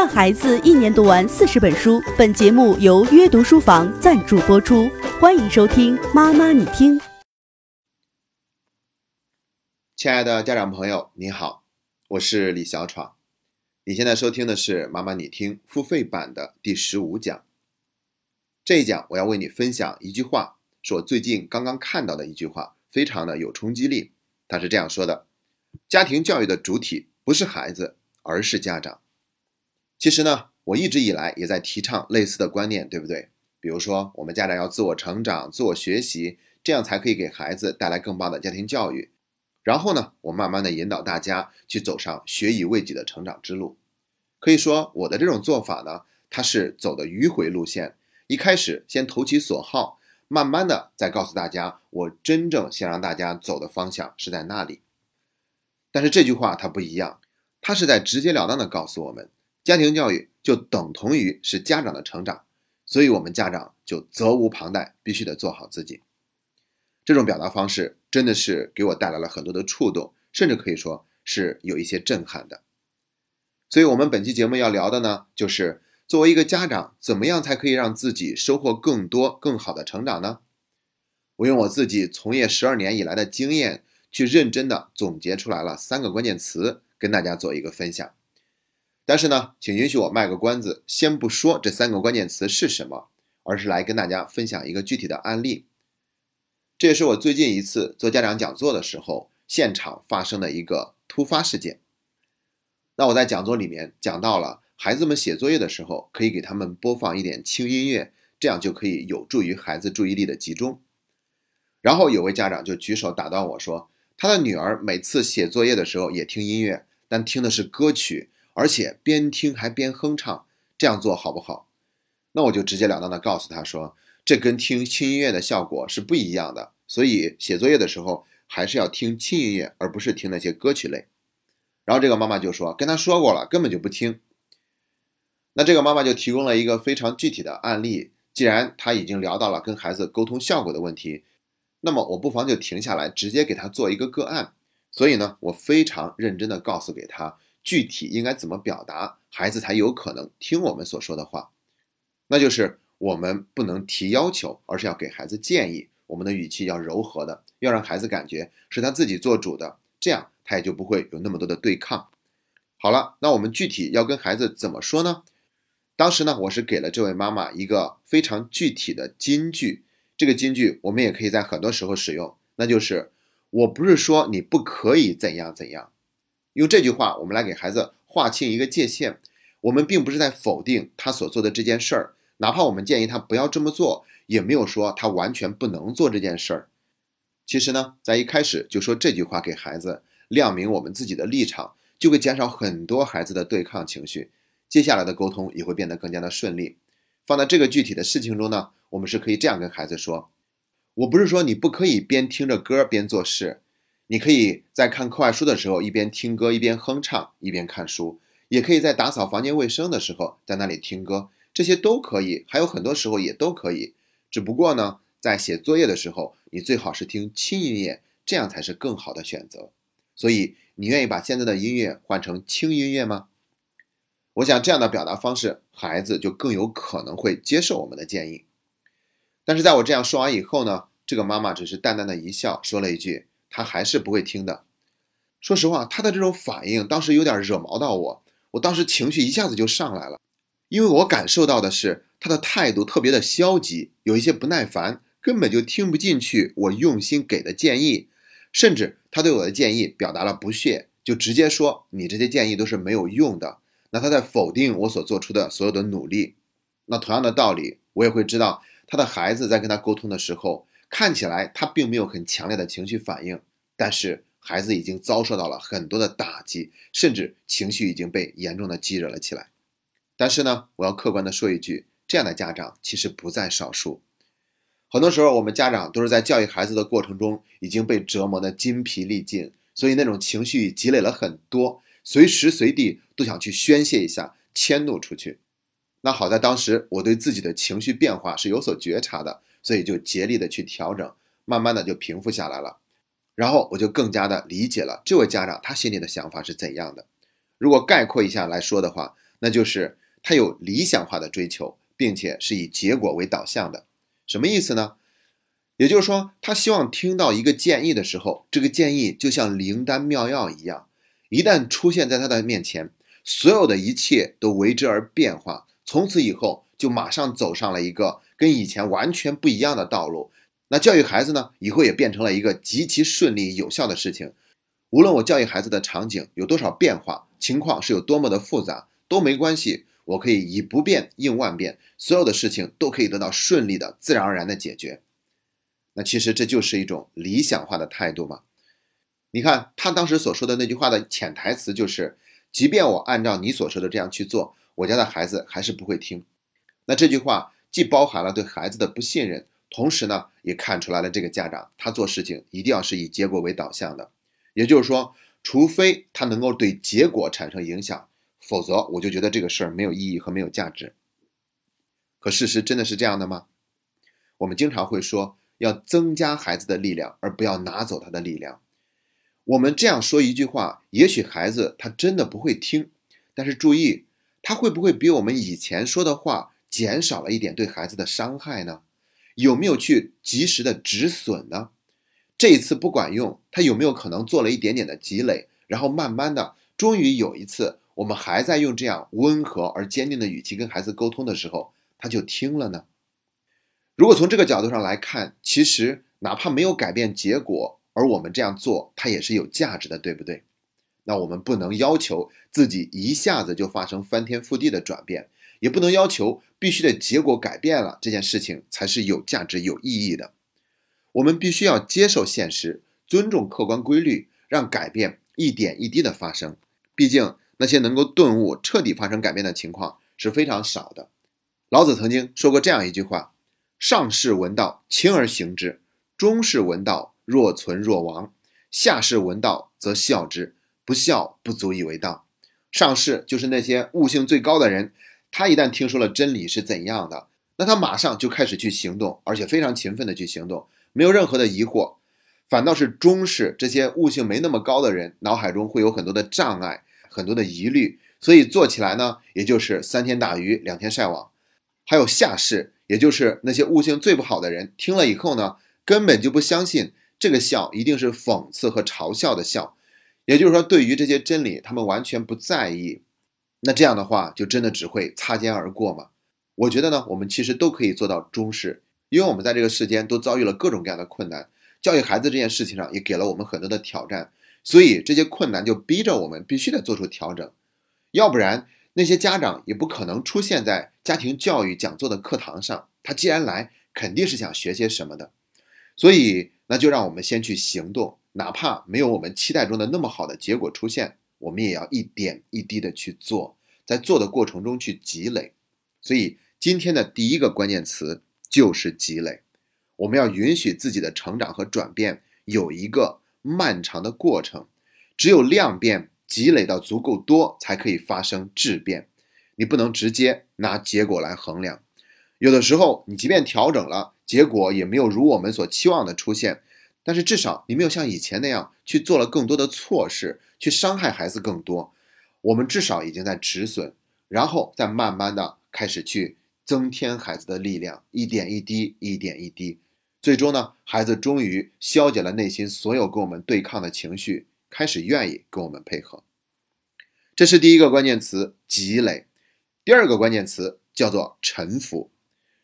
让孩子一年读完四十本书。本节目由约读书房赞助播出，欢迎收听《妈妈你听》。亲爱的家长朋友，你好，我是李小闯。你现在收听的是《妈妈你听》付费版的第十五讲。这一讲我要为你分享一句话，是我最近刚刚看到的一句话，非常的有冲击力。他是这样说的：“家庭教育的主体不是孩子，而是家长。”其实呢，我一直以来也在提倡类似的观念，对不对？比如说，我们家长要自我成长、自我学习，这样才可以给孩子带来更棒的家庭教育。然后呢，我慢慢的引导大家去走上学以为己的成长之路。可以说，我的这种做法呢，它是走的迂回路线。一开始先投其所好，慢慢的再告诉大家，我真正想让大家走的方向是在那里。但是这句话它不一样，它是在直截了当的告诉我们。家庭教育就等同于是家长的成长，所以我们家长就责无旁贷，必须得做好自己。这种表达方式真的是给我带来了很多的触动，甚至可以说是有一些震撼的。所以，我们本期节目要聊的呢，就是作为一个家长，怎么样才可以让自己收获更多、更好的成长呢？我用我自己从业十二年以来的经验，去认真的总结出来了三个关键词，跟大家做一个分享。但是呢，请允许我卖个关子，先不说这三个关键词是什么，而是来跟大家分享一个具体的案例。这也是我最近一次做家长讲座的时候，现场发生的一个突发事件。那我在讲座里面讲到了，孩子们写作业的时候，可以给他们播放一点轻音乐，这样就可以有助于孩子注意力的集中。然后有位家长就举手打断我说，他的女儿每次写作业的时候也听音乐，但听的是歌曲。而且边听还边哼唱，这样做好不好？那我就直截了当的告诉他说，这跟听轻音乐的效果是不一样的。所以写作业的时候还是要听轻音乐，而不是听那些歌曲类。然后这个妈妈就说，跟他说过了，根本就不听。那这个妈妈就提供了一个非常具体的案例。既然他已经聊到了跟孩子沟通效果的问题，那么我不妨就停下来，直接给他做一个个案。所以呢，我非常认真的告诉给他。具体应该怎么表达，孩子才有可能听我们所说的话？那就是我们不能提要求，而是要给孩子建议。我们的语气要柔和的，要让孩子感觉是他自己做主的，这样他也就不会有那么多的对抗。好了，那我们具体要跟孩子怎么说呢？当时呢，我是给了这位妈妈一个非常具体的金句，这个金句我们也可以在很多时候使用，那就是我不是说你不可以怎样怎样。用这句话，我们来给孩子划清一个界限。我们并不是在否定他所做的这件事儿，哪怕我们建议他不要这么做，也没有说他完全不能做这件事儿。其实呢，在一开始就说这句话给孩子亮明我们自己的立场，就会减少很多孩子的对抗情绪，接下来的沟通也会变得更加的顺利。放在这个具体的事情中呢，我们是可以这样跟孩子说：“我不是说你不可以边听着歌边做事。”你可以在看课外书的时候一边听歌一边哼唱一边看书，也可以在打扫房间卫生的时候在那里听歌，这些都可以，还有很多时候也都可以。只不过呢，在写作业的时候，你最好是听轻音乐，这样才是更好的选择。所以，你愿意把现在的音乐换成轻音乐吗？我想这样的表达方式，孩子就更有可能会接受我们的建议。但是在我这样说完以后呢，这个妈妈只是淡淡的一笑，说了一句。他还是不会听的。说实话，他的这种反应当时有点惹毛到我，我当时情绪一下子就上来了，因为我感受到的是他的态度特别的消极，有一些不耐烦，根本就听不进去我用心给的建议，甚至他对我的建议表达了不屑，就直接说你这些建议都是没有用的。那他在否定我所做出的所有的努力。那同样的道理，我也会知道他的孩子在跟他沟通的时候。看起来他并没有很强烈的情绪反应，但是孩子已经遭受到了很多的打击，甚至情绪已经被严重的激惹了起来。但是呢，我要客观的说一句，这样的家长其实不在少数。很多时候，我们家长都是在教育孩子的过程中已经被折磨的筋疲力尽，所以那种情绪积累了很多，随时随地都想去宣泄一下，迁怒出去。那好在当时我对自己的情绪变化是有所觉察的。所以就竭力的去调整，慢慢的就平复下来了。然后我就更加的理解了这位家长他心里的想法是怎样的。如果概括一下来说的话，那就是他有理想化的追求，并且是以结果为导向的。什么意思呢？也就是说，他希望听到一个建议的时候，这个建议就像灵丹妙药一样，一旦出现在他的面前，所有的一切都为之而变化，从此以后就马上走上了一个跟以前完全不一样的道路。那教育孩子呢，以后也变成了一个极其顺利有效的事情。无论我教育孩子的场景有多少变化，情况是有多么的复杂，都没关系，我可以以不变应万变，所有的事情都可以得到顺利的、自然而然的解决。那其实这就是一种理想化的态度嘛？你看他当时所说的那句话的潜台词就是，即便我按照你所说的这样去做，我家的孩子还是不会听。那这句话既包含了对孩子的不信任，同时呢，也看出来了这个家长他做事情一定要是以结果为导向的。也就是说，除非他能够对结果产生影响，否则我就觉得这个事儿没有意义和没有价值。可事实真的是这样的吗？我们经常会说。要增加孩子的力量，而不要拿走他的力量。我们这样说一句话，也许孩子他真的不会听，但是注意，他会不会比我们以前说的话减少了一点对孩子的伤害呢？有没有去及时的止损呢？这一次不管用，他有没有可能做了一点点的积累，然后慢慢的，终于有一次，我们还在用这样温和而坚定的语气跟孩子沟通的时候，他就听了呢？如果从这个角度上来看，其实哪怕没有改变结果，而我们这样做，它也是有价值的，对不对？那我们不能要求自己一下子就发生翻天覆地的转变，也不能要求必须的结果改变了这件事情才是有价值、有意义的。我们必须要接受现实，尊重客观规律，让改变一点一滴的发生。毕竟那些能够顿悟、彻底发生改变的情况是非常少的。老子曾经说过这样一句话。上士闻道，轻而行之；中士闻道，若存若亡；下士闻道，则孝之。不孝，不足以为道。上士就是那些悟性最高的人，他一旦听说了真理是怎样的，那他马上就开始去行动，而且非常勤奋的去行动，没有任何的疑惑。反倒是中士这些悟性没那么高的人，脑海中会有很多的障碍，很多的疑虑，所以做起来呢，也就是三天打鱼两天晒网。还有下士。也就是那些悟性最不好的人，听了以后呢，根本就不相信这个笑一定是讽刺和嘲笑的笑。也就是说，对于这些真理，他们完全不在意。那这样的话，就真的只会擦肩而过吗？我觉得呢，我们其实都可以做到中式，因为我们在这个世间都遭遇了各种各样的困难，教育孩子这件事情上也给了我们很多的挑战，所以这些困难就逼着我们必须得做出调整，要不然。那些家长也不可能出现在家庭教育讲座的课堂上。他既然来，肯定是想学些什么的。所以，那就让我们先去行动，哪怕没有我们期待中的那么好的结果出现，我们也要一点一滴的去做，在做的过程中去积累。所以，今天的第一个关键词就是积累。我们要允许自己的成长和转变有一个漫长的过程，只有量变。积累到足够多，才可以发生质变。你不能直接拿结果来衡量。有的时候，你即便调整了，结果也没有如我们所期望的出现。但是至少你没有像以前那样去做了更多的错事，去伤害孩子更多。我们至少已经在止损，然后再慢慢的开始去增添孩子的力量，一点一滴，一点一滴，最终呢，孩子终于消解了内心所有跟我们对抗的情绪。开始愿意跟我们配合，这是第一个关键词积累。第二个关键词叫做臣服，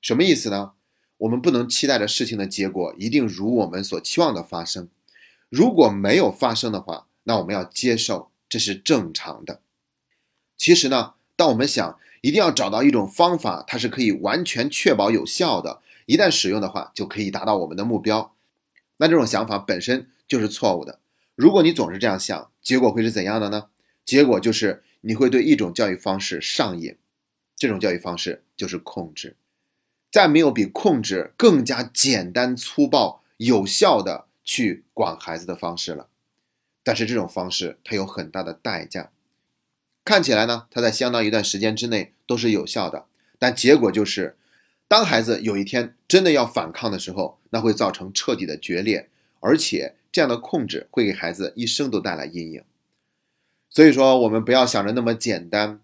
什么意思呢？我们不能期待着事情的结果一定如我们所期望的发生。如果没有发生的话，那我们要接受，这是正常的。其实呢，当我们想一定要找到一种方法，它是可以完全确保有效的，一旦使用的话就可以达到我们的目标，那这种想法本身就是错误的。如果你总是这样想，结果会是怎样的呢？结果就是你会对一种教育方式上瘾，这种教育方式就是控制。再没有比控制更加简单粗暴、有效的去管孩子的方式了。但是这种方式它有很大的代价。看起来呢，它在相当一段时间之内都是有效的，但结果就是，当孩子有一天真的要反抗的时候，那会造成彻底的决裂，而且。这样的控制会给孩子一生都带来阴影，所以说我们不要想着那么简单，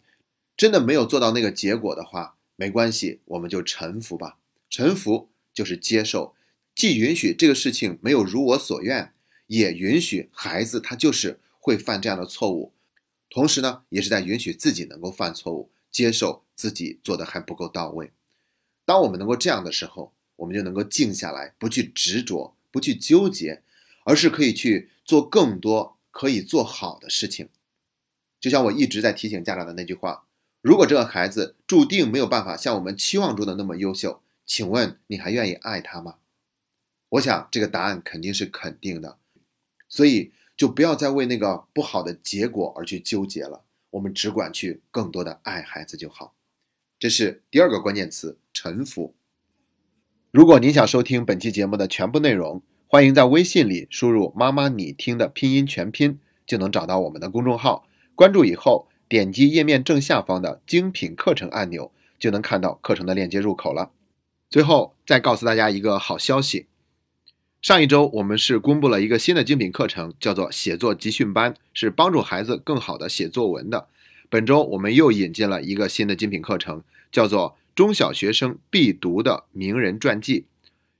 真的没有做到那个结果的话，没关系，我们就臣服吧。臣服就是接受，既允许这个事情没有如我所愿，也允许孩子他就是会犯这样的错误，同时呢，也是在允许自己能够犯错误，接受自己做的还不够到位。当我们能够这样的时候，我们就能够静下来，不去执着，不去纠结，而是可以去做更多可以做好的事情。就像我一直在提醒家长的那句话：如果这个孩子注定没有办法像我们期望中的那么优秀，请问你还愿意爱他吗？我想这个答案肯定是肯定的。所以就不要再为那个不好的结果而去纠结了，我们只管去更多的爱孩子就好。这是第二个关键词：臣服。如果您想收听本期节目的全部内容，欢迎在微信里输入“妈妈你听”的拼音全拼，就能找到我们的公众号。关注以后，点击页面正下方的精品课程按钮，就能看到课程的链接入口了。最后再告诉大家一个好消息：上一周我们是公布了一个新的精品课程，叫做写作集训班，是帮助孩子更好的写作文的。本周我们又引进了一个新的精品课程，叫做中小学生必读的名人传记。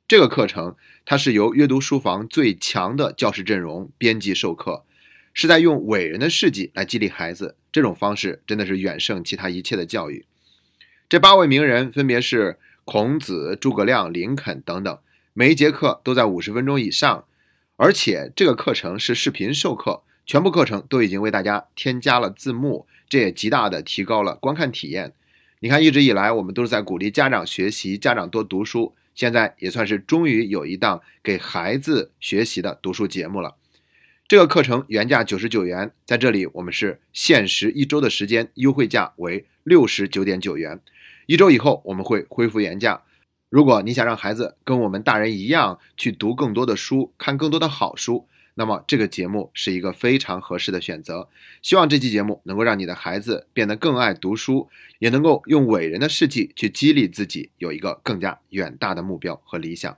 这个课程它是由阅读书房最强的教师阵容编辑授课，是在用伟人的事迹来激励孩子。这种方式真的是远胜其他一切的教育。这八位名人分别是孔子、诸葛亮、林肯等等，每一节课都在五十分钟以上，而且这个课程是视频授课。全部课程都已经为大家添加了字幕，这也极大的提高了观看体验。你看，一直以来我们都是在鼓励家长学习，家长多读书，现在也算是终于有一档给孩子学习的读书节目了。这个课程原价九十九元，在这里我们是限时一周的时间，优惠价为六十九点九元。一周以后我们会恢复原价。如果你想让孩子跟我们大人一样去读更多的书，看更多的好书。那么这个节目是一个非常合适的选择，希望这期节目能够让你的孩子变得更爱读书，也能够用伟人的事迹去激励自己，有一个更加远大的目标和理想。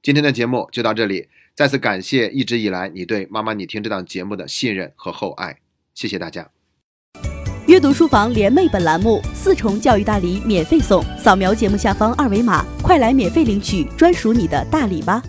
今天的节目就到这里，再次感谢一直以来你对妈妈你听这档节目的信任和厚爱，谢谢大家。阅读书房联袂本栏目四重教育大礼免费送，扫描节目下方二维码，快来免费领取专属你的大礼吧。